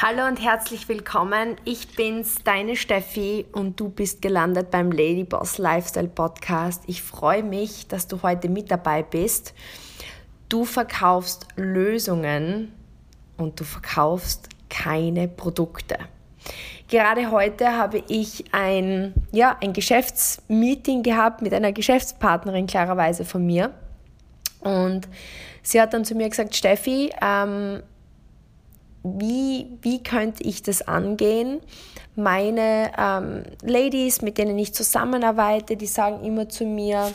Hallo und herzlich willkommen. Ich bin's, deine Steffi und du bist gelandet beim Ladyboss Lifestyle Podcast. Ich freue mich, dass du heute mit dabei bist. Du verkaufst Lösungen und du verkaufst keine Produkte. Gerade heute habe ich ein, ja, ein Geschäftsmeeting gehabt mit einer Geschäftspartnerin klarerweise von mir. Und sie hat dann zu mir gesagt, Steffi, ähm, wie, wie könnte ich das angehen? Meine ähm, Ladies, mit denen ich zusammenarbeite, die sagen immer zu mir,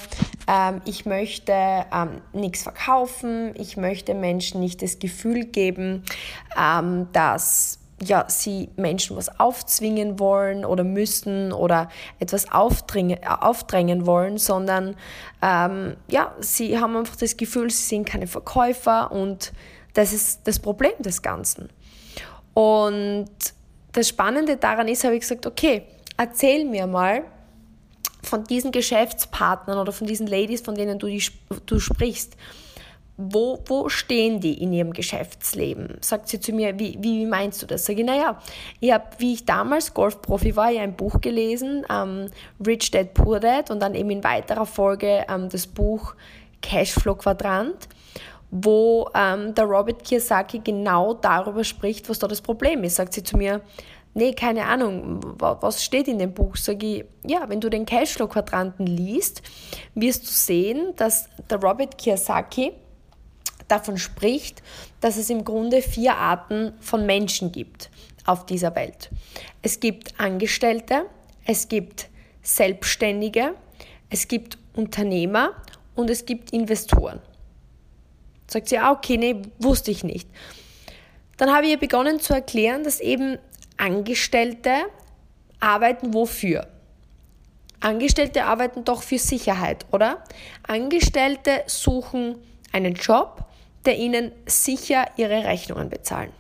ähm, ich möchte ähm, nichts verkaufen, ich möchte Menschen nicht das Gefühl geben, ähm, dass ja, sie Menschen was aufzwingen wollen oder müssen oder etwas aufdrängen, aufdrängen wollen, sondern ähm, ja, sie haben einfach das Gefühl, sie sind keine Verkäufer und das ist das Problem des Ganzen. Und das Spannende daran ist, habe ich gesagt, okay, erzähl mir mal von diesen Geschäftspartnern oder von diesen Ladies, von denen du, die, du sprichst. Wo, wo stehen die in ihrem Geschäftsleben? Sagt sie zu mir, wie, wie meinst du das? Sag ich, naja, ich habe, wie ich damals Golfprofi war, ja ein Buch gelesen, ähm, Rich Dad Poor Dad, und dann eben in weiterer Folge ähm, das Buch Cashflow Quadrant wo ähm, der Robert Kiyosaki genau darüber spricht, was da das Problem ist. Sagt sie zu mir, nee, keine Ahnung, was steht in dem Buch? Sag ich, ja, wenn du den Cashflow-Quadranten liest, wirst du sehen, dass der Robert Kiyosaki davon spricht, dass es im Grunde vier Arten von Menschen gibt auf dieser Welt. Es gibt Angestellte, es gibt Selbstständige, es gibt Unternehmer und es gibt Investoren. Sagt sie, ah, okay, nee, wusste ich nicht. Dann habe ich ihr begonnen zu erklären, dass eben Angestellte arbeiten wofür? Angestellte arbeiten doch für Sicherheit, oder? Angestellte suchen einen Job, der ihnen sicher ihre Rechnungen bezahlen.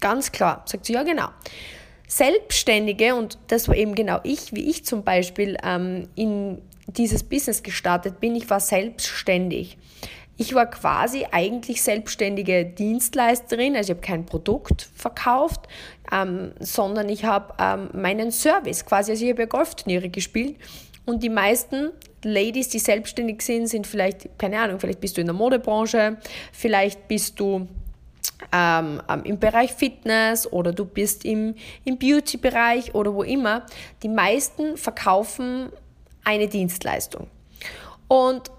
Ganz klar, sagt sie, ja genau. Selbstständige, und das war eben genau ich, wie ich zum Beispiel ähm, in dieses Business gestartet bin, ich war selbstständig. Ich war quasi eigentlich selbstständige Dienstleisterin, also ich habe kein Produkt verkauft, ähm, sondern ich habe ähm, meinen Service quasi, also ich habe ja Golfturniere gespielt und die meisten Ladies, die selbstständig sind, sind vielleicht, keine Ahnung, vielleicht bist du in der Modebranche, vielleicht bist du ähm, ähm im Bereich Fitness oder du bist im, im Beauty-Bereich oder wo immer. Die meisten verkaufen eine Dienstleistung. Und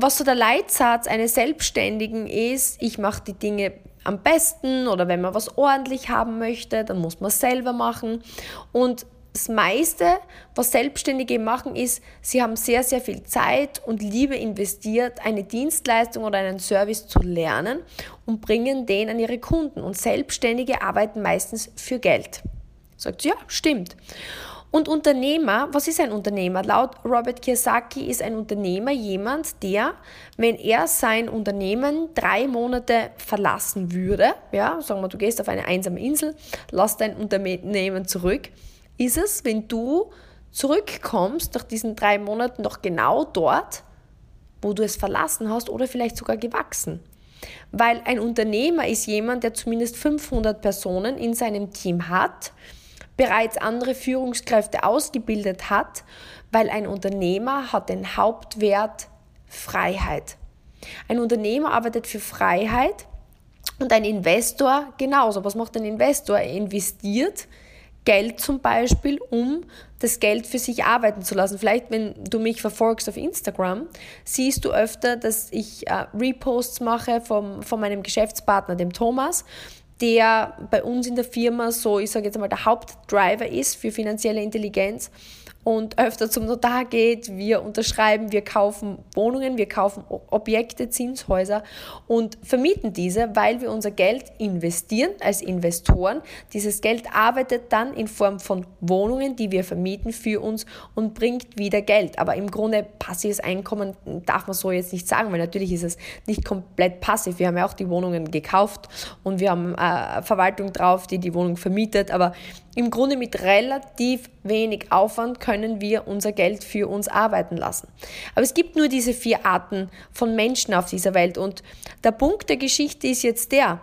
was so der Leitsatz eines Selbstständigen ist, ich mache die Dinge am besten oder wenn man was ordentlich haben möchte, dann muss man es selber machen. Und das meiste, was Selbstständige machen, ist, sie haben sehr, sehr viel Zeit und Liebe investiert, eine Dienstleistung oder einen Service zu lernen und bringen den an ihre Kunden. Und Selbstständige arbeiten meistens für Geld. Sagt sie, ja, stimmt. Und Unternehmer, was ist ein Unternehmer? Laut Robert Kiyosaki ist ein Unternehmer jemand, der, wenn er sein Unternehmen drei Monate verlassen würde, ja, sagen wir, du gehst auf eine einsame Insel, lass dein Unternehmen zurück, ist es, wenn du zurückkommst nach diesen drei Monaten noch genau dort, wo du es verlassen hast oder vielleicht sogar gewachsen. Weil ein Unternehmer ist jemand, der zumindest 500 Personen in seinem Team hat, bereits andere Führungskräfte ausgebildet hat, weil ein Unternehmer hat den Hauptwert Freiheit. Ein Unternehmer arbeitet für Freiheit und ein Investor genauso. Was macht ein Investor? Er investiert Geld zum Beispiel, um das Geld für sich arbeiten zu lassen. Vielleicht, wenn du mich verfolgst auf Instagram, siehst du öfter, dass ich äh, Reposts mache vom, von meinem Geschäftspartner, dem Thomas der bei uns in der Firma so, ich sage jetzt mal, der Hauptdriver ist für finanzielle Intelligenz und öfter zum Notar geht, wir unterschreiben, wir kaufen Wohnungen, wir kaufen Objekte, Zinshäuser und vermieten diese, weil wir unser Geld investieren als Investoren. Dieses Geld arbeitet dann in Form von Wohnungen, die wir vermieten für uns und bringt wieder Geld. Aber im Grunde passives Einkommen darf man so jetzt nicht sagen, weil natürlich ist es nicht komplett passiv. Wir haben ja auch die Wohnungen gekauft und wir haben äh, Verwaltung drauf, die die Wohnung vermietet, aber im Grunde mit relativ wenig Aufwand können wir unser Geld für uns arbeiten lassen. Aber es gibt nur diese vier Arten von Menschen auf dieser Welt und der Punkt der Geschichte ist jetzt der,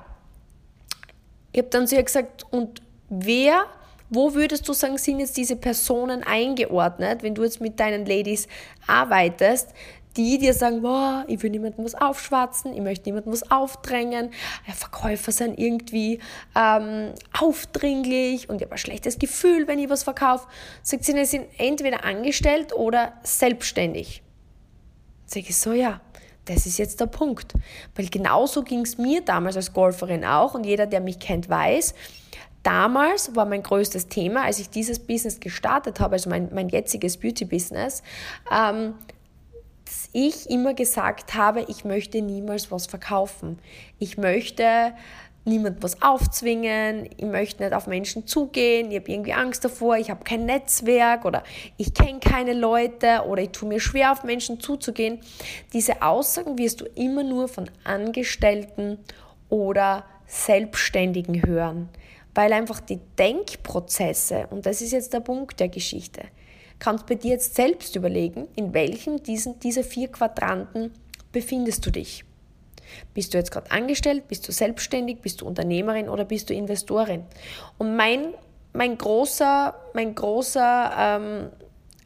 Ich habe dann zu gesagt, und wer wo würdest du sagen, sind jetzt diese Personen eingeordnet, wenn du jetzt mit deinen Ladies arbeitest, die dir sagen, boah, ich will niemandem was aufschwatzen, ich möchte niemandem was aufdrängen, Verkäufer sind irgendwie ähm, aufdringlich und ich habe ein schlechtes Gefühl, wenn ich was verkaufe. Sagt sie, sie sind entweder angestellt oder selbstständig. Sag ich so, ja, das ist jetzt der Punkt. Weil genauso ging es mir damals als Golferin auch und jeder, der mich kennt, weiß, damals war mein größtes Thema, als ich dieses Business gestartet habe, also mein, mein jetziges Beauty-Business, ähm, dass ich immer gesagt habe, ich möchte niemals was verkaufen. Ich möchte niemand was aufzwingen, ich möchte nicht auf Menschen zugehen, ich habe irgendwie Angst davor, ich habe kein Netzwerk oder ich kenne keine Leute oder ich tue mir schwer, auf Menschen zuzugehen. Diese Aussagen wirst du immer nur von Angestellten oder Selbstständigen hören, weil einfach die Denkprozesse, und das ist jetzt der Punkt der Geschichte, kannst bei dir jetzt selbst überlegen, in welchem diesen, dieser vier Quadranten befindest du dich. Bist du jetzt gerade angestellt, bist du selbstständig, bist du Unternehmerin oder bist du Investorin? Und mein, mein großer, mein großer ähm,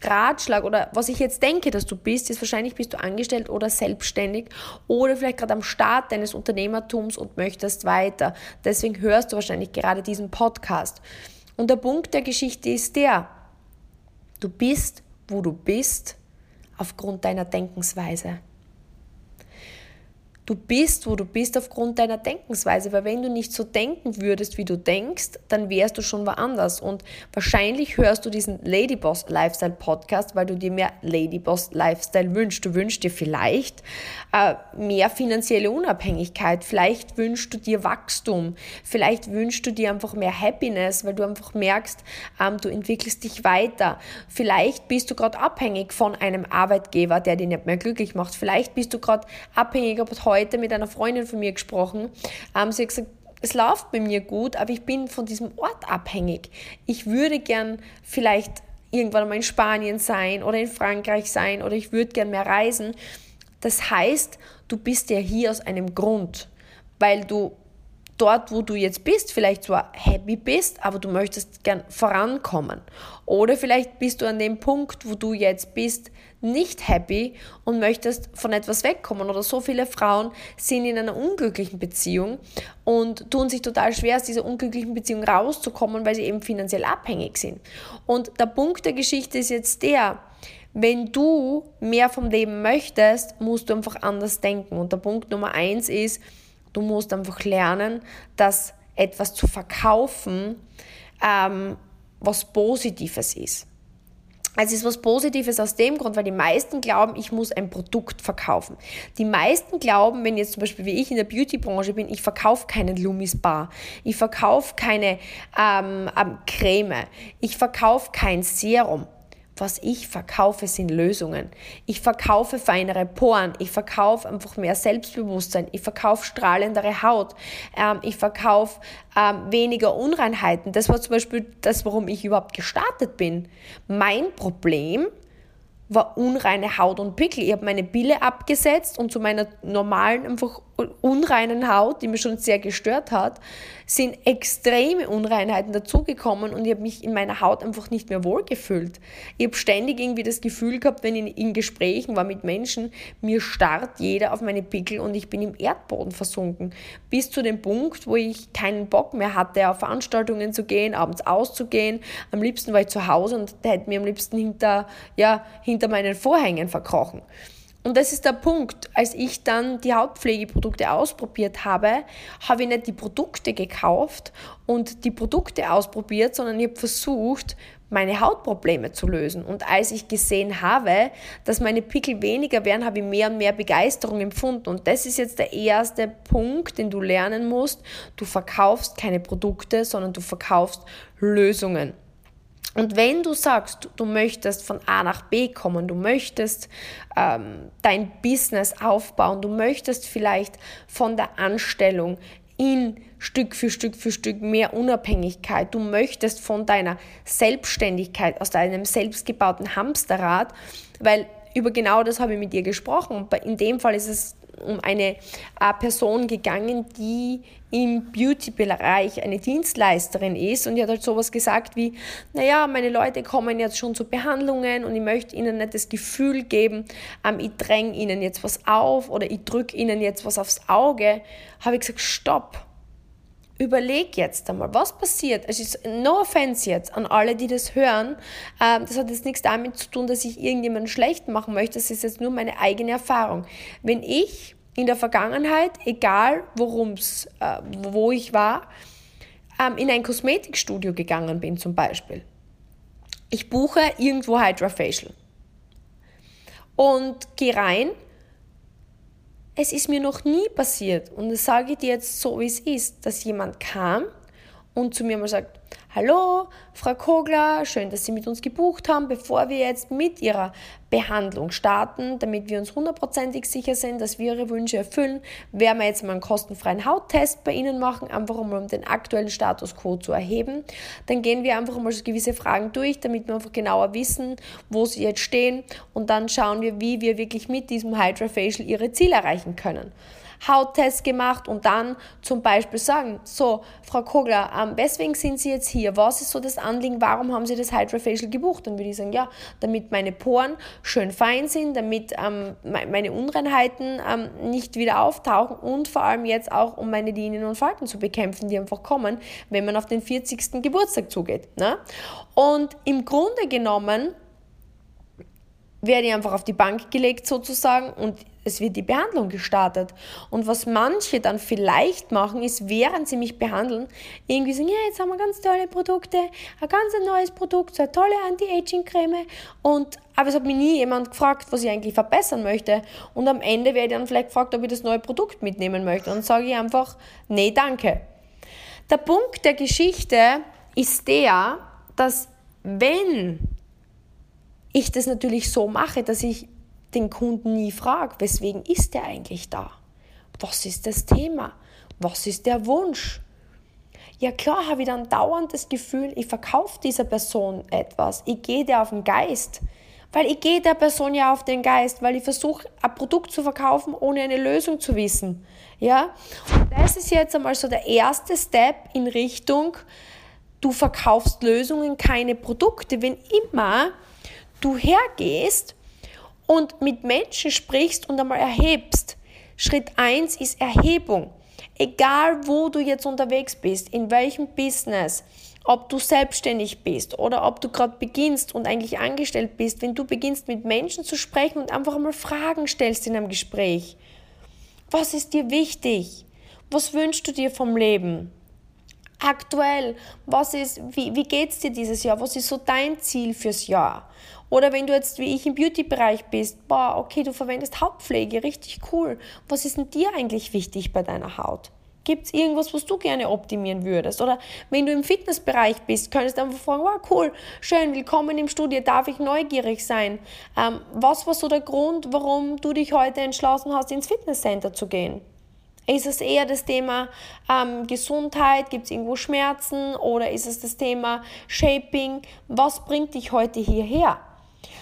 Ratschlag oder was ich jetzt denke, dass du bist, ist wahrscheinlich bist du angestellt oder selbstständig oder vielleicht gerade am Start deines Unternehmertums und möchtest weiter. Deswegen hörst du wahrscheinlich gerade diesen Podcast. Und der Punkt der Geschichte ist der, Du bist, wo du bist, aufgrund deiner Denkensweise. Du bist, wo du bist aufgrund deiner Denkensweise, weil wenn du nicht so denken würdest, wie du denkst, dann wärst du schon woanders. Und wahrscheinlich hörst du diesen Ladyboss Lifestyle Podcast, weil du dir mehr Ladyboss Lifestyle wünschst. Du wünschst dir vielleicht äh, mehr finanzielle Unabhängigkeit, vielleicht wünschst du dir Wachstum, vielleicht wünschst du dir einfach mehr Happiness, weil du einfach merkst, ähm, du entwickelst dich weiter. Vielleicht bist du gerade abhängig von einem Arbeitgeber, der dich nicht mehr glücklich macht. Vielleicht bist du gerade abhängig, ob heute heute mit einer Freundin von mir gesprochen. Ähm, sie hat gesagt, es läuft bei mir gut, aber ich bin von diesem Ort abhängig. Ich würde gern vielleicht irgendwann mal in Spanien sein oder in Frankreich sein oder ich würde gern mehr reisen. Das heißt, du bist ja hier aus einem Grund, weil du dort, wo du jetzt bist, vielleicht zwar happy bist, aber du möchtest gern vorankommen. Oder vielleicht bist du an dem Punkt, wo du jetzt bist, nicht happy und möchtest von etwas wegkommen. Oder so viele Frauen sind in einer unglücklichen Beziehung und tun sich total schwer, aus dieser unglücklichen Beziehung rauszukommen, weil sie eben finanziell abhängig sind. Und der Punkt der Geschichte ist jetzt der, wenn du mehr vom Leben möchtest, musst du einfach anders denken. Und der Punkt Nummer eins ist, Du musst einfach lernen, dass etwas zu verkaufen ähm, was Positives ist. Es ist was Positives aus dem Grund, weil die meisten glauben, ich muss ein Produkt verkaufen. Die meisten glauben, wenn jetzt zum Beispiel wie ich in der Beauty-Branche bin, ich verkaufe keinen Lumis Bar, ich verkaufe keine ähm, ähm, Creme, ich verkaufe kein Serum was ich verkaufe, sind Lösungen. Ich verkaufe feinere Poren, ich verkaufe einfach mehr Selbstbewusstsein, ich verkaufe strahlendere Haut, ähm, ich verkaufe ähm, weniger Unreinheiten. Das war zum Beispiel das, warum ich überhaupt gestartet bin. Mein Problem war unreine Haut und Pickel. Ich habe meine Pille abgesetzt und zu meiner normalen, einfach unreinen Haut, die mich schon sehr gestört hat, sind extreme Unreinheiten dazugekommen und ich habe mich in meiner Haut einfach nicht mehr wohlgefühlt. Ich habe ständig irgendwie das Gefühl gehabt, wenn ich in Gesprächen war mit Menschen, mir starrt jeder auf meine Pickel und ich bin im Erdboden versunken. Bis zu dem Punkt, wo ich keinen Bock mehr hatte, auf Veranstaltungen zu gehen, abends auszugehen. Am liebsten war ich zu Hause und hätte mir am liebsten hinter, ja, hinter meinen Vorhängen verkrochen. Und das ist der Punkt. Als ich dann die Hautpflegeprodukte ausprobiert habe, habe ich nicht die Produkte gekauft und die Produkte ausprobiert, sondern ich habe versucht, meine Hautprobleme zu lösen. Und als ich gesehen habe, dass meine Pickel weniger werden, habe ich mehr und mehr Begeisterung empfunden. Und das ist jetzt der erste Punkt, den du lernen musst. Du verkaufst keine Produkte, sondern du verkaufst Lösungen. Und wenn du sagst, du möchtest von A nach B kommen, du möchtest ähm, dein Business aufbauen, du möchtest vielleicht von der Anstellung in Stück für Stück für Stück mehr Unabhängigkeit, du möchtest von deiner Selbstständigkeit, aus deinem selbstgebauten Hamsterrad, weil über genau das habe ich mit dir gesprochen. In dem Fall ist es um eine äh, Person gegangen, die im Beauty-Bereich eine Dienstleisterin ist und die hat halt sowas gesagt wie, naja, meine Leute kommen jetzt schon zu Behandlungen und ich möchte ihnen nicht das Gefühl geben, ähm, ich dränge ihnen jetzt was auf oder ich drücke ihnen jetzt was aufs Auge, habe ich gesagt, stopp überleg jetzt einmal, was passiert. Es ist no offense jetzt an alle, die das hören. Ähm, das hat jetzt nichts damit zu tun, dass ich irgendjemanden schlecht machen möchte. Das ist jetzt nur meine eigene Erfahrung. Wenn ich in der Vergangenheit, egal worum's, äh, wo ich war, ähm, in ein Kosmetikstudio gegangen bin zum Beispiel. Ich buche irgendwo Hydra-Facial und gehe rein es ist mir noch nie passiert, und das sage ich dir jetzt so, wie es ist, dass jemand kam und zu mir mal sagt, Hallo, Frau Kogler, schön, dass Sie mit uns gebucht haben. Bevor wir jetzt mit Ihrer Behandlung starten, damit wir uns hundertprozentig sicher sind, dass wir Ihre Wünsche erfüllen, werden wir jetzt mal einen kostenfreien Hauttest bei Ihnen machen, einfach um den aktuellen Status quo zu erheben. Dann gehen wir einfach mal so gewisse Fragen durch, damit wir einfach genauer wissen, wo Sie jetzt stehen und dann schauen wir, wie wir wirklich mit diesem Hydra Facial Ihre Ziele erreichen können. Hauttest gemacht und dann zum Beispiel sagen, so, Frau Kogler, ähm, weswegen sind Sie jetzt hier? Was ist so das Anliegen? Warum haben Sie das Hydrofacial gebucht? Dann würde ich sagen, ja, damit meine Poren schön fein sind, damit ähm, meine Unreinheiten ähm, nicht wieder auftauchen und vor allem jetzt auch, um meine Linien und Falten zu bekämpfen, die einfach kommen, wenn man auf den 40. Geburtstag zugeht. Ne? Und im Grunde genommen werde ich einfach auf die Bank gelegt sozusagen und es wird die Behandlung gestartet. Und was manche dann vielleicht machen, ist, während sie mich behandeln, irgendwie sagen, ja, jetzt haben wir ganz tolle Produkte, ein ganz neues Produkt, so eine tolle Anti-Aging-Creme. Und, aber es hat mich nie jemand gefragt, was ich eigentlich verbessern möchte. Und am Ende werde ich dann vielleicht gefragt, ob ich das neue Produkt mitnehmen möchte. Und dann sage ich einfach, nee, danke. Der Punkt der Geschichte ist der, dass wenn ich das natürlich so mache, dass ich den Kunden nie frage, weswegen ist er eigentlich da? Was ist das Thema? Was ist der Wunsch? Ja klar habe ich dann dauernd das Gefühl, ich verkaufe dieser Person etwas, ich gehe der auf den Geist. Weil ich gehe der Person ja auf den Geist, weil ich versuche, ein Produkt zu verkaufen, ohne eine Lösung zu wissen. Ja? Und das ist jetzt einmal so der erste Step in Richtung, du verkaufst Lösungen, keine Produkte. Wenn immer du hergehst und mit Menschen sprichst und einmal erhebst. Schritt 1 ist Erhebung. Egal wo du jetzt unterwegs bist, in welchem Business, ob du selbstständig bist oder ob du gerade beginnst und eigentlich angestellt bist, wenn du beginnst mit Menschen zu sprechen und einfach einmal Fragen stellst in einem Gespräch. Was ist dir wichtig? Was wünschst du dir vom Leben? Aktuell, was ist, wie, wie geht's dir dieses Jahr? Was ist so dein Ziel fürs Jahr? Oder wenn du jetzt wie ich im Beauty-Bereich bist, boah, okay, du verwendest Hautpflege, richtig cool. Was ist denn dir eigentlich wichtig bei deiner Haut? Gibt es irgendwas, was du gerne optimieren würdest? Oder wenn du im Fitnessbereich bist, könntest du einfach fragen, wow, cool, schön, willkommen im Studio, darf ich neugierig sein? Ähm, was war so der Grund, warum du dich heute entschlossen hast, ins Fitnesscenter zu gehen? Ist es eher das Thema ähm, Gesundheit? Gibt es irgendwo Schmerzen? Oder ist es das Thema Shaping? Was bringt dich heute hierher?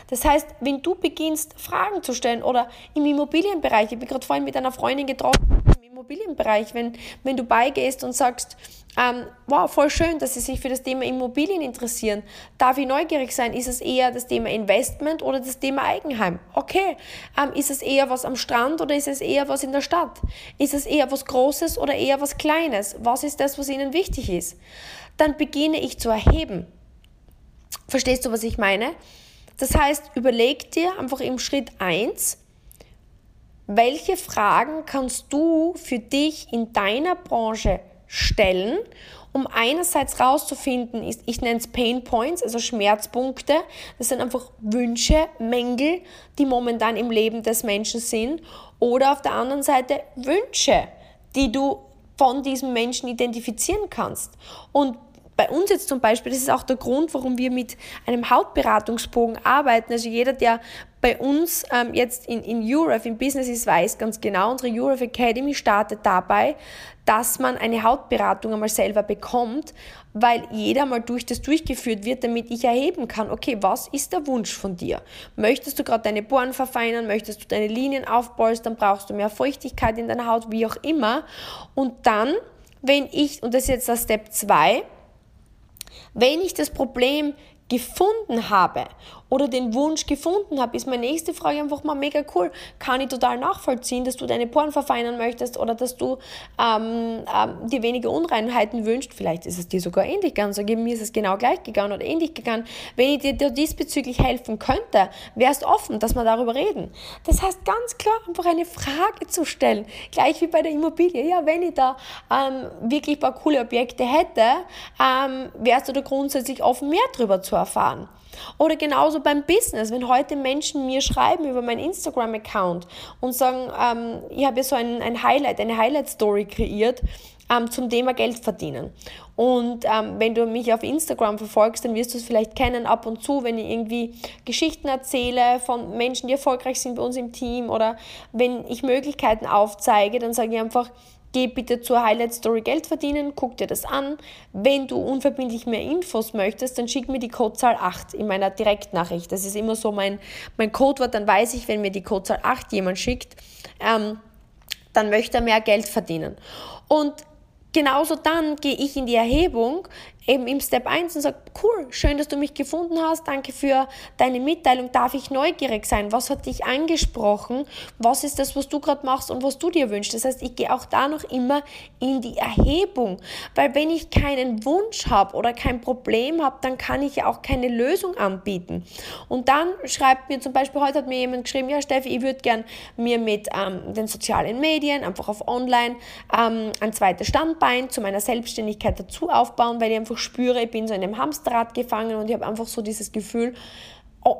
Das heißt, wenn du beginnst, Fragen zu stellen oder im Immobilienbereich, ich bin gerade vorhin mit einer Freundin getroffen, im Immobilienbereich, wenn, wenn du beigehst und sagst, ähm, wow, voll schön, dass sie sich für das Thema Immobilien interessieren, darf ich neugierig sein, ist es eher das Thema Investment oder das Thema Eigenheim? Okay, ähm, ist es eher was am Strand oder ist es eher was in der Stadt? Ist es eher was Großes oder eher was Kleines? Was ist das, was ihnen wichtig ist? Dann beginne ich zu erheben. Verstehst du, was ich meine? Das heißt, überleg dir einfach im Schritt 1, welche Fragen kannst du für dich in deiner Branche stellen, um einerseits rauszufinden, ich nenne es Pain Points, also Schmerzpunkte, das sind einfach Wünsche, Mängel, die momentan im Leben des Menschen sind, oder auf der anderen Seite Wünsche, die du von diesem Menschen identifizieren kannst. Und bei uns jetzt zum Beispiel, das ist auch der Grund, warum wir mit einem Hautberatungsbogen arbeiten. Also jeder, der bei uns ähm, jetzt in, in Europe, in Business ist, weiß ganz genau, unsere Europe Academy startet dabei, dass man eine Hautberatung einmal selber bekommt, weil jeder mal durch das durchgeführt wird, damit ich erheben kann, okay, was ist der Wunsch von dir? Möchtest du gerade deine Poren verfeinern? Möchtest du deine Linien aufpolstern? Brauchst du mehr Feuchtigkeit in deiner Haut? Wie auch immer. Und dann, wenn ich, und das ist jetzt der Step 2, wenn ich das Problem gefunden habe oder den Wunsch gefunden habe, ist meine nächste Frage einfach mal mega cool. Kann ich total nachvollziehen, dass du deine Poren verfeinern möchtest oder dass du ähm, ähm, dir weniger Unreinheiten wünschst. Vielleicht ist es dir sogar ähnlich gegangen. Sag ich, mir ist es genau gleich gegangen oder ähnlich gegangen. Wenn ich dir diesbezüglich helfen könnte, wärst offen, dass wir darüber reden. Das heißt ganz klar, einfach eine Frage zu stellen. Gleich wie bei der Immobilie. Ja, wenn ich da ähm, wirklich ein paar coole Objekte hätte, ähm, wärst du da grundsätzlich offen, mehr darüber zu erfahren. Oder genauso beim Business, wenn heute Menschen mir schreiben über meinen Instagram-Account und sagen, ähm, ich habe ja so ein, ein Highlight, eine Highlight-Story kreiert ähm, zum Thema Geld verdienen. Und ähm, wenn du mich auf Instagram verfolgst, dann wirst du es vielleicht kennen ab und zu, wenn ich irgendwie Geschichten erzähle von Menschen, die erfolgreich sind bei uns im Team oder wenn ich Möglichkeiten aufzeige, dann sage ich einfach, Geh bitte zur Highlight Story Geld verdienen, guck dir das an. Wenn du unverbindlich mehr Infos möchtest, dann schick mir die Codezahl 8 in meiner Direktnachricht. Das ist immer so mein, mein Codewort, dann weiß ich, wenn mir die Codezahl 8 jemand schickt, ähm, dann möchte er mehr Geld verdienen. Und genauso dann gehe ich in die Erhebung, eben im Step 1 und sage, cool, schön, dass du mich gefunden hast, danke für deine Mitteilung, darf ich neugierig sein? Was hat dich angesprochen? Was ist das, was du gerade machst und was du dir wünschst? Das heißt, ich gehe auch da noch immer in die Erhebung, weil wenn ich keinen Wunsch habe oder kein Problem habe, dann kann ich ja auch keine Lösung anbieten. Und dann schreibt mir zum Beispiel, heute hat mir jemand geschrieben, ja Steffi, ich würde gern mir mit ähm, den sozialen Medien, einfach auf Online, ähm, ein zweites Standbein zu meiner Selbstständigkeit dazu aufbauen, weil ich einfach einfach spüre, ich bin so in einem Hamsterrad gefangen und ich habe einfach so dieses Gefühl,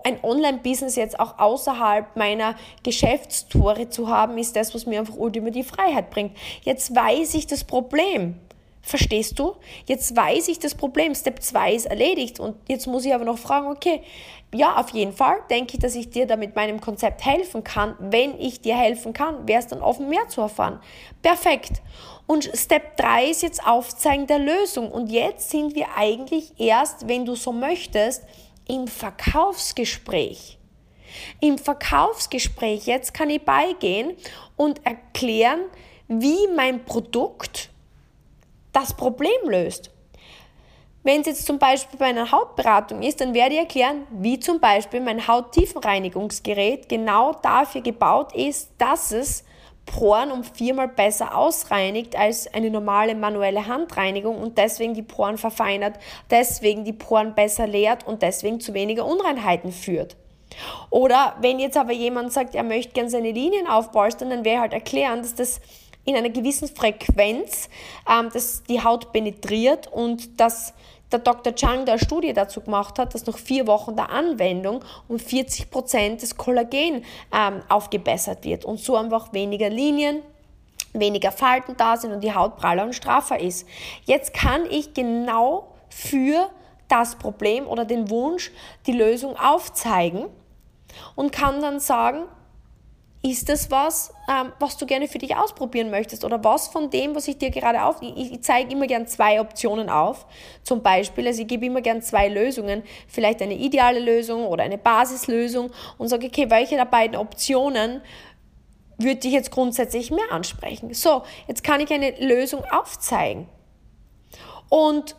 ein Online-Business jetzt auch außerhalb meiner Geschäftstore zu haben, ist das, was mir einfach ultimativ Freiheit bringt. Jetzt weiß ich das Problem. Verstehst du? Jetzt weiß ich das Problem. Step 2 ist erledigt. Und jetzt muss ich aber noch fragen, okay, ja, auf jeden Fall denke ich, dass ich dir da mit meinem Konzept helfen kann. Wenn ich dir helfen kann, wäre es dann offen, mehr zu erfahren. Perfekt. Und Step 3 ist jetzt Aufzeigen der Lösung. Und jetzt sind wir eigentlich erst, wenn du so möchtest, im Verkaufsgespräch. Im Verkaufsgespräch jetzt kann ich beigehen und erklären, wie mein Produkt das Problem löst. Wenn es jetzt zum Beispiel bei einer Hautberatung ist, dann werde ich erklären, wie zum Beispiel mein Hauttiefenreinigungsgerät genau dafür gebaut ist, dass es Poren um viermal besser ausreinigt als eine normale manuelle Handreinigung und deswegen die Poren verfeinert, deswegen die Poren besser leert und deswegen zu weniger Unreinheiten führt. Oder wenn jetzt aber jemand sagt, er möchte gerne seine Linien aufpolstern, dann ich halt erklären, dass das in einer gewissen Frequenz ähm, das die Haut penetriert und dass der Dr. Chang da eine Studie dazu gemacht hat, dass nach vier Wochen der Anwendung um 40 Prozent des Kollagen ähm, aufgebessert wird und so einfach weniger Linien, weniger Falten da sind und die Haut praller und straffer ist. Jetzt kann ich genau für das Problem oder den Wunsch die Lösung aufzeigen und kann dann sagen, ist das was, ähm, was du gerne für dich ausprobieren möchtest? Oder was von dem, was ich dir gerade auf... Ich, ich zeige immer gern zwei Optionen auf. Zum Beispiel, also ich gebe immer gern zwei Lösungen. Vielleicht eine ideale Lösung oder eine Basislösung und sage, okay, welche der beiden Optionen würde dich jetzt grundsätzlich mehr ansprechen? So, jetzt kann ich eine Lösung aufzeigen. Und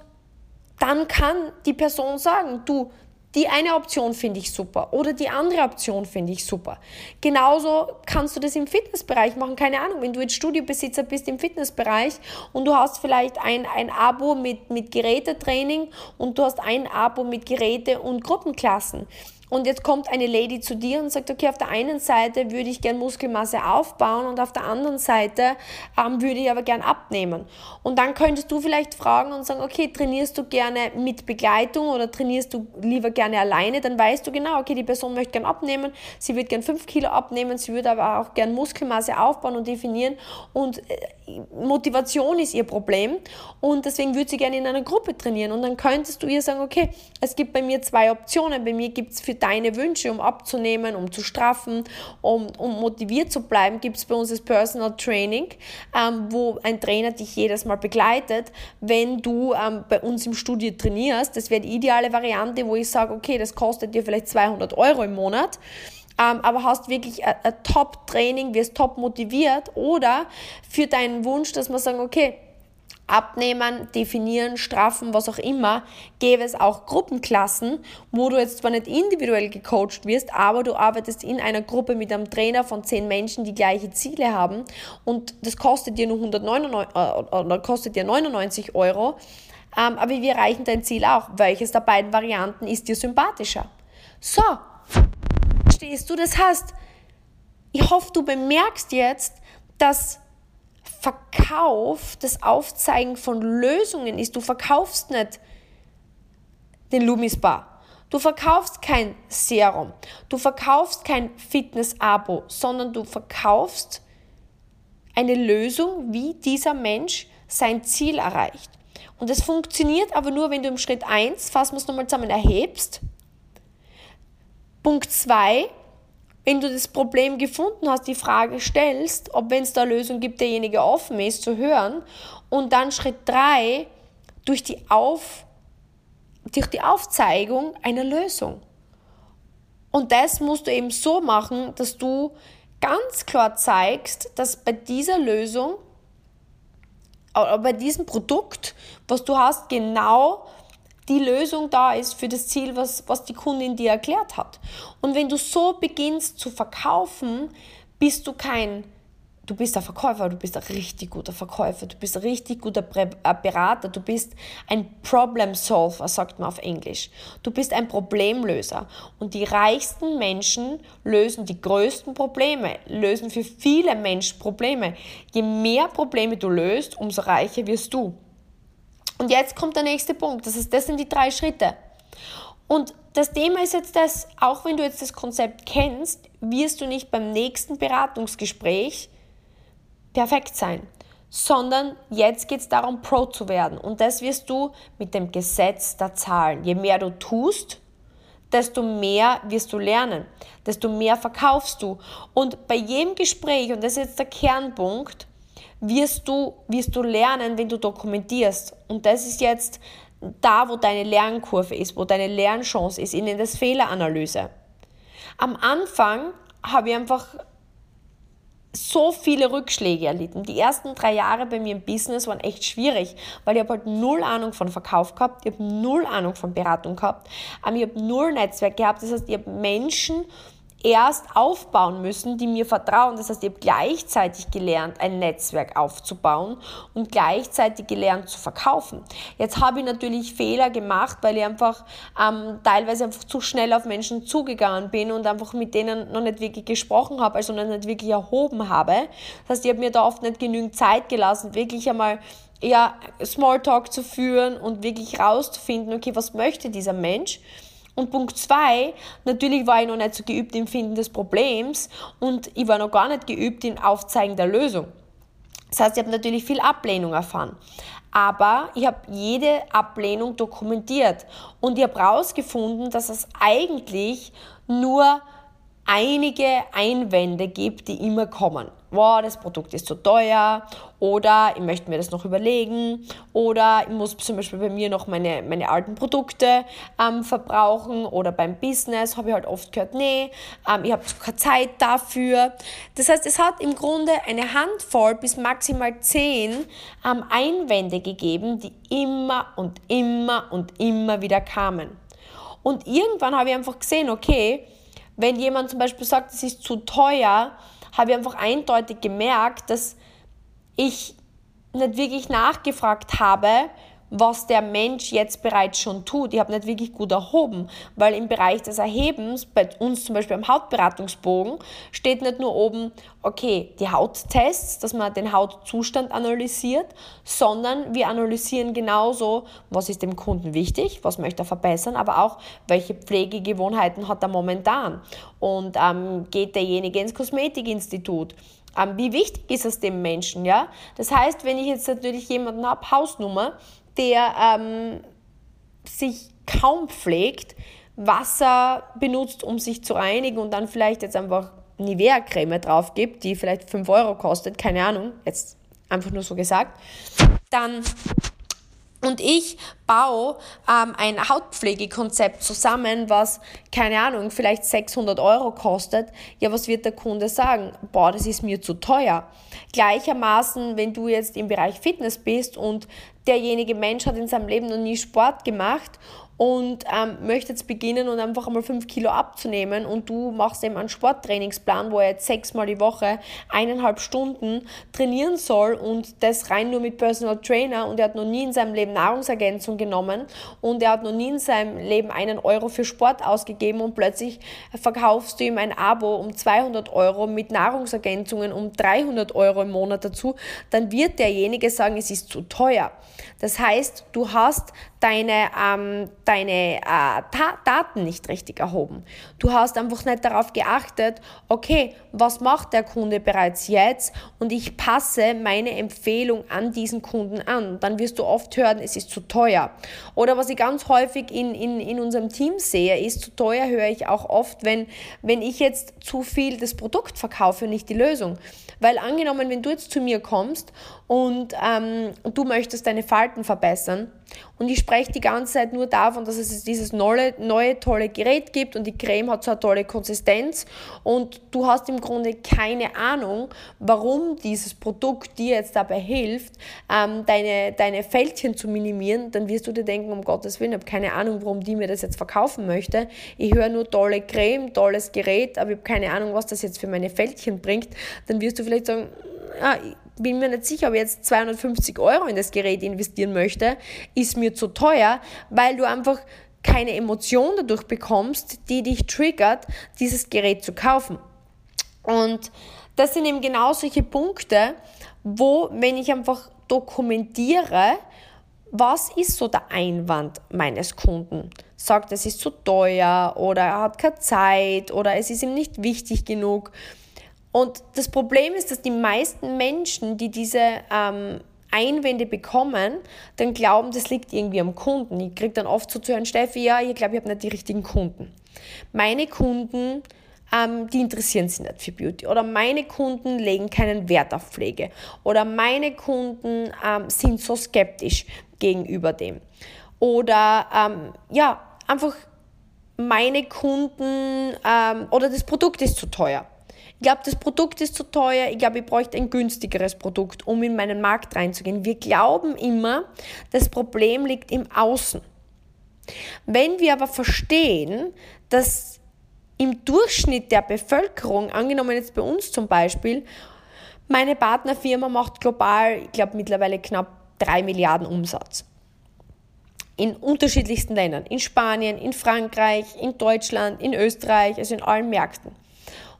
dann kann die Person sagen, du, die eine Option finde ich super oder die andere Option finde ich super. Genauso kannst du das im Fitnessbereich machen. Keine Ahnung, wenn du jetzt Studiobesitzer bist im Fitnessbereich und du hast vielleicht ein, ein Abo mit, mit Gerätetraining und du hast ein Abo mit Geräte und Gruppenklassen. Und jetzt kommt eine Lady zu dir und sagt, okay, auf der einen Seite würde ich gern Muskelmasse aufbauen und auf der anderen Seite ähm, würde ich aber gern abnehmen. Und dann könntest du vielleicht fragen und sagen, okay, trainierst du gerne mit Begleitung oder trainierst du lieber gerne alleine? Dann weißt du genau, okay, die Person möchte gern abnehmen, sie wird gern 5 Kilo abnehmen, sie würde aber auch gern Muskelmasse aufbauen und definieren und äh, Motivation ist ihr Problem und deswegen würde sie gerne in einer Gruppe trainieren und dann könntest du ihr sagen, okay, es gibt bei mir zwei Optionen, bei mir gibt es für deine Wünsche, um abzunehmen, um zu straffen, um, um motiviert zu bleiben, gibt es bei uns das Personal Training, ähm, wo ein Trainer dich jedes Mal begleitet, wenn du ähm, bei uns im Studio trainierst. Das wäre die ideale Variante, wo ich sage, okay, das kostet dir vielleicht 200 Euro im Monat. Ähm, aber hast wirklich ein Top-Training, wirst top motiviert oder für deinen Wunsch, dass man sagen, okay, abnehmen, definieren, straffen, was auch immer, gäbe es auch Gruppenklassen, wo du jetzt zwar nicht individuell gecoacht wirst, aber du arbeitest in einer Gruppe mit einem Trainer von zehn Menschen, die gleiche Ziele haben und das kostet dir nur 199, äh, kostet dir 99 Euro, ähm, aber wir erreichen dein Ziel auch. Welches der beiden Varianten ist dir sympathischer? So, verstehst du, das heißt, ich hoffe, du bemerkst jetzt, dass Verkauf, das Aufzeigen von Lösungen ist. Du verkaufst nicht den Lumispa. Du verkaufst kein Serum. Du verkaufst kein Fitness-Abo, sondern du verkaufst eine Lösung, wie dieser Mensch sein Ziel erreicht. Und es funktioniert aber nur, wenn du im Schritt 1, fassen wir es nochmal zusammen, erhebst. Punkt 2, wenn du das Problem gefunden hast, die Frage stellst, ob wenn es da Lösung gibt, derjenige offen ist zu hören. Und dann Schritt drei durch die, Auf, durch die Aufzeigung einer Lösung. Und das musst du eben so machen, dass du ganz klar zeigst, dass bei dieser Lösung, bei diesem Produkt, was du hast, genau die Lösung da ist für das Ziel, was, was die Kundin dir erklärt hat. Und wenn du so beginnst zu verkaufen, bist du kein, du bist ein Verkäufer, du bist ein richtig guter Verkäufer, du bist ein richtig guter äh, Berater, du bist ein Problem Solver, sagt man auf Englisch. Du bist ein Problemlöser. Und die reichsten Menschen lösen die größten Probleme, lösen für viele Menschen Probleme. Je mehr Probleme du löst, umso reicher wirst du. Und jetzt kommt der nächste Punkt. Das heißt, das sind die drei Schritte. Und das Thema ist jetzt das, auch wenn du jetzt das Konzept kennst, wirst du nicht beim nächsten Beratungsgespräch perfekt sein, sondern jetzt geht es darum, Pro zu werden. Und das wirst du mit dem Gesetz der Zahlen. Je mehr du tust, desto mehr wirst du lernen, desto mehr verkaufst du. Und bei jedem Gespräch, und das ist jetzt der Kernpunkt, wirst du, wirst du lernen, wenn du dokumentierst. Und das ist jetzt da, wo deine Lernkurve ist, wo deine Lernchance ist, in das Fehleranalyse. Am Anfang habe ich einfach so viele Rückschläge erlitten. Die ersten drei Jahre bei mir im Business waren echt schwierig, weil ich habe halt null Ahnung von Verkauf gehabt, ich habe null Ahnung von Beratung gehabt, ich habe null Netzwerk gehabt. Das heißt, ich habe Menschen erst aufbauen müssen, die mir vertrauen. Das heißt, ich habe gleichzeitig gelernt, ein Netzwerk aufzubauen und gleichzeitig gelernt zu verkaufen. Jetzt habe ich natürlich Fehler gemacht, weil ich einfach ähm, teilweise einfach zu schnell auf Menschen zugegangen bin und einfach mit denen noch nicht wirklich gesprochen habe, also noch nicht wirklich erhoben habe. Das heißt, ich habe mir da oft nicht genügend Zeit gelassen, wirklich einmal ja, Smalltalk zu führen und wirklich rauszufinden, okay, was möchte dieser Mensch? Und Punkt zwei, natürlich war ich noch nicht so geübt im Finden des Problems und ich war noch gar nicht geübt im Aufzeigen der Lösung. Das heißt, ich habe natürlich viel Ablehnung erfahren. Aber ich habe jede Ablehnung dokumentiert und ich habe herausgefunden, dass es eigentlich nur einige Einwände gibt, die immer kommen. Wow, das Produkt ist zu teuer oder ich möchte mir das noch überlegen oder ich muss zum Beispiel bei mir noch meine, meine alten Produkte ähm, verbrauchen oder beim Business habe ich halt oft gehört, nee, ähm, ich habe keine Zeit dafür. Das heißt, es hat im Grunde eine Handvoll bis maximal zehn ähm, Einwände gegeben, die immer und immer und immer wieder kamen. Und irgendwann habe ich einfach gesehen, okay, wenn jemand zum Beispiel sagt, es ist zu teuer, habe ich einfach eindeutig gemerkt, dass ich nicht wirklich nachgefragt habe, was der Mensch jetzt bereits schon tut. Ich habe nicht wirklich gut erhoben, weil im Bereich des Erhebens, bei uns zum Beispiel am Hautberatungsbogen, steht nicht nur oben, okay, die Hauttests, dass man den Hautzustand analysiert, sondern wir analysieren genauso, was ist dem Kunden wichtig, was möchte er verbessern, aber auch, welche Pflegegewohnheiten hat er momentan und ähm, geht derjenige ins Kosmetikinstitut ähm, wie wichtig ist es dem Menschen, ja? Das heißt, wenn ich jetzt natürlich jemanden habe, Hausnummer, der ähm, sich kaum pflegt, Wasser benutzt, um sich zu reinigen und dann vielleicht jetzt einfach Nivea-Creme drauf gibt, die vielleicht 5 Euro kostet, keine Ahnung, jetzt einfach nur so gesagt, dann und ich baue ähm, ein Hautpflegekonzept zusammen, was, keine Ahnung, vielleicht 600 Euro kostet. Ja, was wird der Kunde sagen? Boah, das ist mir zu teuer. Gleichermaßen, wenn du jetzt im Bereich Fitness bist und derjenige Mensch hat in seinem Leben noch nie Sport gemacht und ähm, möchte jetzt beginnen und einfach einmal fünf Kilo abzunehmen und du machst eben einen Sporttrainingsplan, wo er jetzt sechsmal die Woche eineinhalb Stunden trainieren soll und das rein nur mit Personal Trainer und er hat noch nie in seinem Leben Nahrungsergänzung genommen und er hat noch nie in seinem Leben einen Euro für Sport ausgegeben und plötzlich verkaufst du ihm ein Abo um 200 Euro mit Nahrungsergänzungen um 300 Euro im Monat dazu, dann wird derjenige sagen, es ist zu teuer. Das heißt, du hast deine, ähm, deine äh, Daten nicht richtig erhoben. Du hast einfach nicht darauf geachtet, okay, was macht der Kunde bereits jetzt und ich passe meine Empfehlung an diesen Kunden an. Dann wirst du oft hören, es ist zu teuer. Oder was ich ganz häufig in, in, in unserem Team sehe, ist zu teuer, höre ich auch oft, wenn, wenn ich jetzt zu viel das Produkt verkaufe und nicht die Lösung. Weil angenommen, wenn du jetzt zu mir kommst und, ähm, du möchtest deine Falten verbessern und ich spreche die ganze Zeit nur davon, dass es dieses neue, neue tolle Gerät gibt und die Creme hat so eine tolle Konsistenz und du hast im Grunde keine Ahnung, warum dieses Produkt dir jetzt dabei hilft, ähm, deine, deine Fältchen zu minimieren, dann wirst du dir denken, um Gottes Willen, ich habe keine Ahnung, warum die mir das jetzt verkaufen möchte. Ich höre nur tolle Creme, tolles Gerät, aber ich habe keine Ahnung, was das jetzt für meine Fältchen bringt. Dann wirst du vielleicht sagen, ah, bin mir nicht sicher, ob ich jetzt 250 Euro in das Gerät investieren möchte, ist mir zu teuer, weil du einfach keine Emotion dadurch bekommst, die dich triggert, dieses Gerät zu kaufen. Und das sind eben genau solche Punkte, wo, wenn ich einfach dokumentiere, was ist so der Einwand meines Kunden? Sagt, es ist zu teuer oder er hat keine Zeit oder es ist ihm nicht wichtig genug. Und das Problem ist, dass die meisten Menschen, die diese ähm, Einwände bekommen, dann glauben, das liegt irgendwie am Kunden. Ich kriege dann oft so zu hören, Steffi, ja, ich glaube, ich habe nicht die richtigen Kunden. Meine Kunden, ähm, die interessieren sich nicht für Beauty. Oder meine Kunden legen keinen Wert auf Pflege. Oder meine Kunden ähm, sind so skeptisch gegenüber dem. Oder ähm, ja, einfach meine Kunden ähm, oder das Produkt ist zu teuer. Ich glaube, das Produkt ist zu teuer. Ich glaube, ich bräuchte ein günstigeres Produkt, um in meinen Markt reinzugehen. Wir glauben immer, das Problem liegt im Außen. Wenn wir aber verstehen, dass im Durchschnitt der Bevölkerung, angenommen jetzt bei uns zum Beispiel, meine Partnerfirma macht global, ich glaube mittlerweile knapp 3 Milliarden Umsatz. In unterschiedlichsten Ländern. In Spanien, in Frankreich, in Deutschland, in Österreich, also in allen Märkten.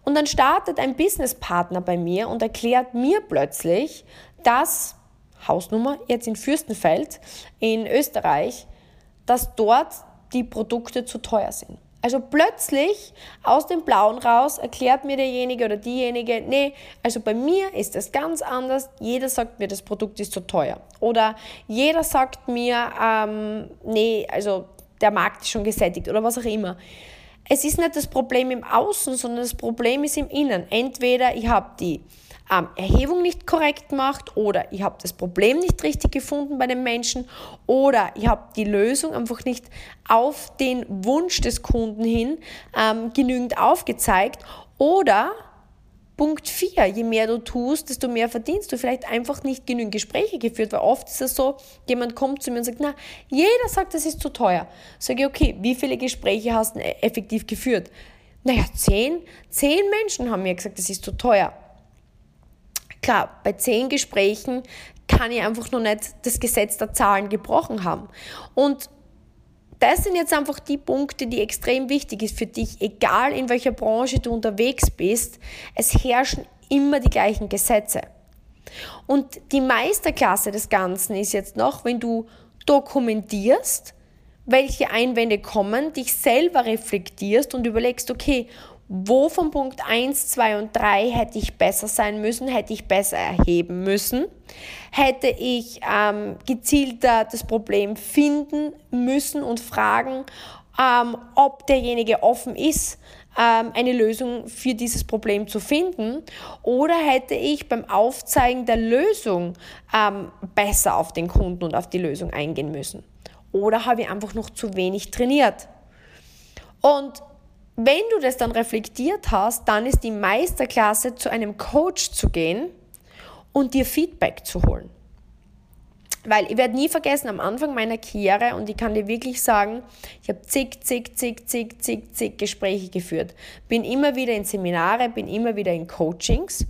Und dann startet ein Businesspartner bei mir und erklärt mir plötzlich, dass Hausnummer jetzt in Fürstenfeld in Österreich, dass dort die Produkte zu teuer sind. Also plötzlich aus dem Blauen raus erklärt mir derjenige oder diejenige, nee, also bei mir ist das ganz anders. Jeder sagt mir, das Produkt ist zu teuer. Oder jeder sagt mir, ähm, nee, also der Markt ist schon gesättigt oder was auch immer es ist nicht das Problem im Außen, sondern das Problem ist im Innen. Entweder ich habe die ähm, Erhebung nicht korrekt gemacht oder ich habe das Problem nicht richtig gefunden bei den Menschen oder ich habe die Lösung einfach nicht auf den Wunsch des Kunden hin ähm, genügend aufgezeigt oder Punkt 4, je mehr du tust, desto mehr verdienst du. Vielleicht einfach nicht genügend Gespräche geführt, weil oft ist es so, jemand kommt zu mir und sagt, na, jeder sagt, das ist zu teuer. Sage ich, okay, wie viele Gespräche hast du effektiv geführt? Naja, zehn. Zehn Menschen haben mir gesagt, das ist zu teuer. Klar, bei zehn Gesprächen kann ich einfach noch nicht das Gesetz der Zahlen gebrochen haben. Und das sind jetzt einfach die Punkte, die extrem wichtig ist für dich, egal in welcher Branche du unterwegs bist. Es herrschen immer die gleichen Gesetze. Und die Meisterklasse des Ganzen ist jetzt noch, wenn du dokumentierst, welche Einwände kommen, dich selber reflektierst und überlegst, okay, wo von Punkt 1, 2 und 3 hätte ich besser sein müssen, hätte ich besser erheben müssen, hätte ich ähm, gezielter das Problem finden müssen und fragen, ähm, ob derjenige offen ist, ähm, eine Lösung für dieses Problem zu finden, oder hätte ich beim Aufzeigen der Lösung ähm, besser auf den Kunden und auf die Lösung eingehen müssen. Oder habe ich einfach noch zu wenig trainiert. Und wenn du das dann reflektiert hast, dann ist die Meisterklasse zu einem Coach zu gehen und dir Feedback zu holen. Weil ich werde nie vergessen, am Anfang meiner Karriere, und ich kann dir wirklich sagen, ich habe zig, zig, zig, zig, zig, zig Gespräche geführt. Bin immer wieder in Seminare, bin immer wieder in Coachings,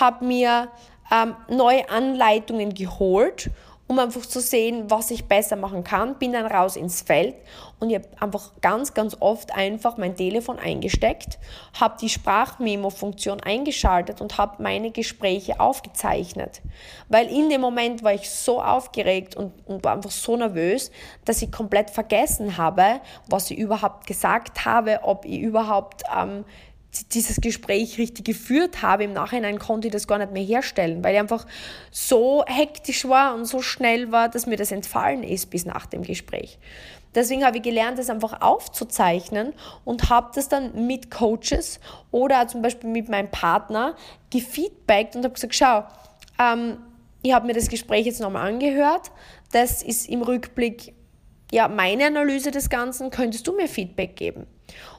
habe mir ähm, neue Anleitungen geholt um einfach zu sehen, was ich besser machen kann. Bin dann raus ins Feld und ich habe einfach ganz, ganz oft einfach mein Telefon eingesteckt, habe die Sprachmemo-Funktion eingeschaltet und habe meine Gespräche aufgezeichnet. Weil in dem Moment war ich so aufgeregt und, und war einfach so nervös, dass ich komplett vergessen habe, was ich überhaupt gesagt habe, ob ich überhaupt ähm, dieses Gespräch richtig geführt habe. Im Nachhinein konnte ich das gar nicht mehr herstellen, weil ich einfach so hektisch war und so schnell war, dass mir das entfallen ist bis nach dem Gespräch. Deswegen habe ich gelernt, das einfach aufzuzeichnen und habe das dann mit Coaches oder zum Beispiel mit meinem Partner gefeedbackt und habe gesagt, schau, ähm, ich habe mir das Gespräch jetzt nochmal angehört. Das ist im Rückblick ja meine Analyse des Ganzen. Könntest du mir Feedback geben?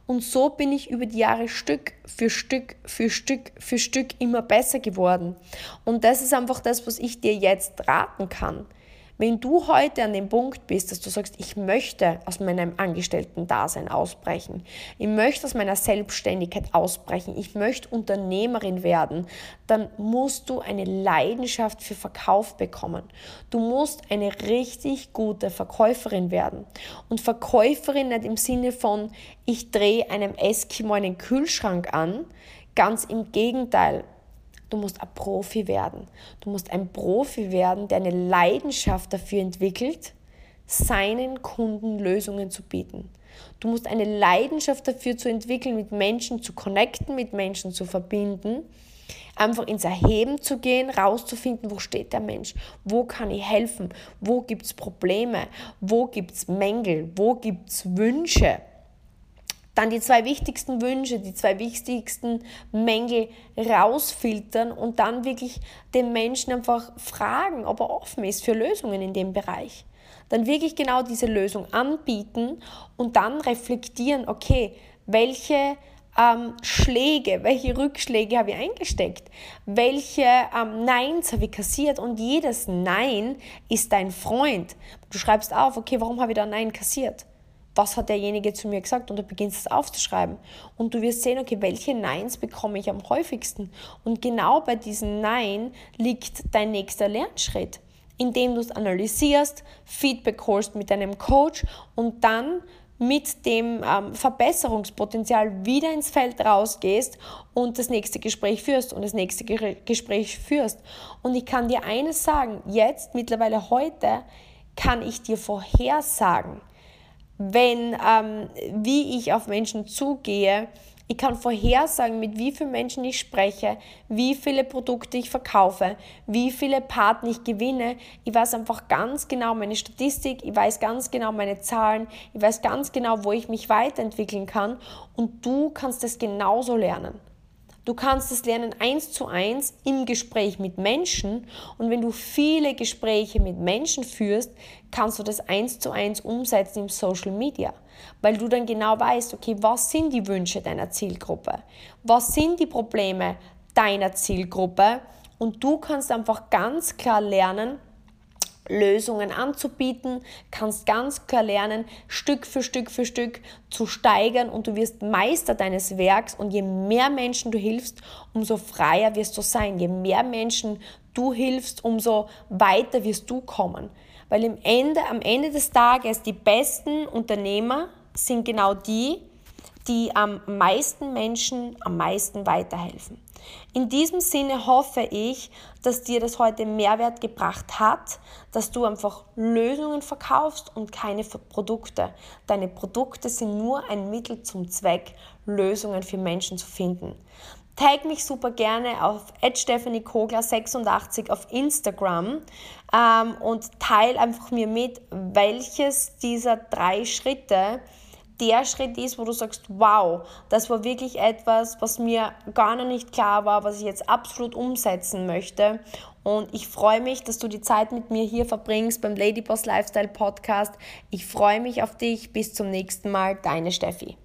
Und so bin ich über die Jahre Stück für Stück für Stück für Stück immer besser geworden. Und das ist einfach das, was ich dir jetzt raten kann. Wenn du heute an dem Punkt bist, dass du sagst, ich möchte aus meinem Angestellten-Dasein ausbrechen, ich möchte aus meiner Selbstständigkeit ausbrechen, ich möchte Unternehmerin werden, dann musst du eine Leidenschaft für Verkauf bekommen. Du musst eine richtig gute Verkäuferin werden. Und Verkäuferin nicht im Sinne von, ich drehe einem Eskimo einen Kühlschrank an, ganz im Gegenteil. Du musst ein Profi werden. Du musst ein Profi werden, der eine Leidenschaft dafür entwickelt, seinen Kunden Lösungen zu bieten. Du musst eine Leidenschaft dafür zu entwickeln, mit Menschen zu connecten, mit Menschen zu verbinden, einfach ins Erheben zu gehen, rauszufinden, wo steht der Mensch, wo kann ich helfen, wo gibt es Probleme, wo gibt es Mängel, wo gibt es Wünsche dann die zwei wichtigsten Wünsche, die zwei wichtigsten Mängel rausfiltern und dann wirklich den Menschen einfach fragen, ob er offen ist für Lösungen in dem Bereich. Dann wirklich genau diese Lösung anbieten und dann reflektieren, okay, welche ähm, Schläge, welche Rückschläge habe ich eingesteckt, welche ähm, Neins habe ich kassiert und jedes Nein ist dein Freund. Du schreibst auf, okay, warum habe ich da Nein kassiert? Was hat derjenige zu mir gesagt? Und du beginnst es aufzuschreiben. Und du wirst sehen, okay, welche Neins bekomme ich am häufigsten? Und genau bei diesen Nein liegt dein nächster Lernschritt, indem du es analysierst, Feedback holst mit deinem Coach und dann mit dem ähm, Verbesserungspotenzial wieder ins Feld rausgehst und das nächste Gespräch führst und das nächste Ge Gespräch führst. Und ich kann dir eines sagen, jetzt, mittlerweile heute, kann ich dir vorhersagen, wenn, ähm, wie ich auf Menschen zugehe. Ich kann vorhersagen, mit wie vielen Menschen ich spreche, wie viele Produkte ich verkaufe, wie viele Partner ich gewinne. Ich weiß einfach ganz genau meine Statistik, ich weiß ganz genau meine Zahlen, ich weiß ganz genau, wo ich mich weiterentwickeln kann und du kannst es genauso lernen. Du kannst es lernen eins zu eins im Gespräch mit Menschen und wenn du viele Gespräche mit Menschen führst, kannst du das eins zu eins umsetzen im Social Media, weil du dann genau weißt, okay, was sind die Wünsche deiner Zielgruppe? Was sind die Probleme deiner Zielgruppe? Und du kannst einfach ganz klar lernen, Lösungen anzubieten, kannst ganz klar lernen, Stück für Stück für Stück zu steigern und du wirst Meister deines Werks und je mehr Menschen du hilfst, umso freier wirst du sein. Je mehr Menschen du hilfst, umso weiter wirst du kommen. Weil im Ende, am Ende des Tages die besten Unternehmer sind genau die, die am meisten Menschen am meisten weiterhelfen. In diesem Sinne hoffe ich, dass dir das heute Mehrwert gebracht hat, dass du einfach Lösungen verkaufst und keine Produkte. Deine Produkte sind nur ein Mittel zum Zweck, Lösungen für Menschen zu finden. Tag mich super gerne auf stephaniekogler86 auf Instagram ähm, und teile einfach mir mit, welches dieser drei Schritte der Schritt ist, wo du sagst, wow, das war wirklich etwas, was mir gar noch nicht klar war, was ich jetzt absolut umsetzen möchte. Und ich freue mich, dass du die Zeit mit mir hier verbringst beim Ladyboss Lifestyle Podcast. Ich freue mich auf dich. Bis zum nächsten Mal. Deine Steffi.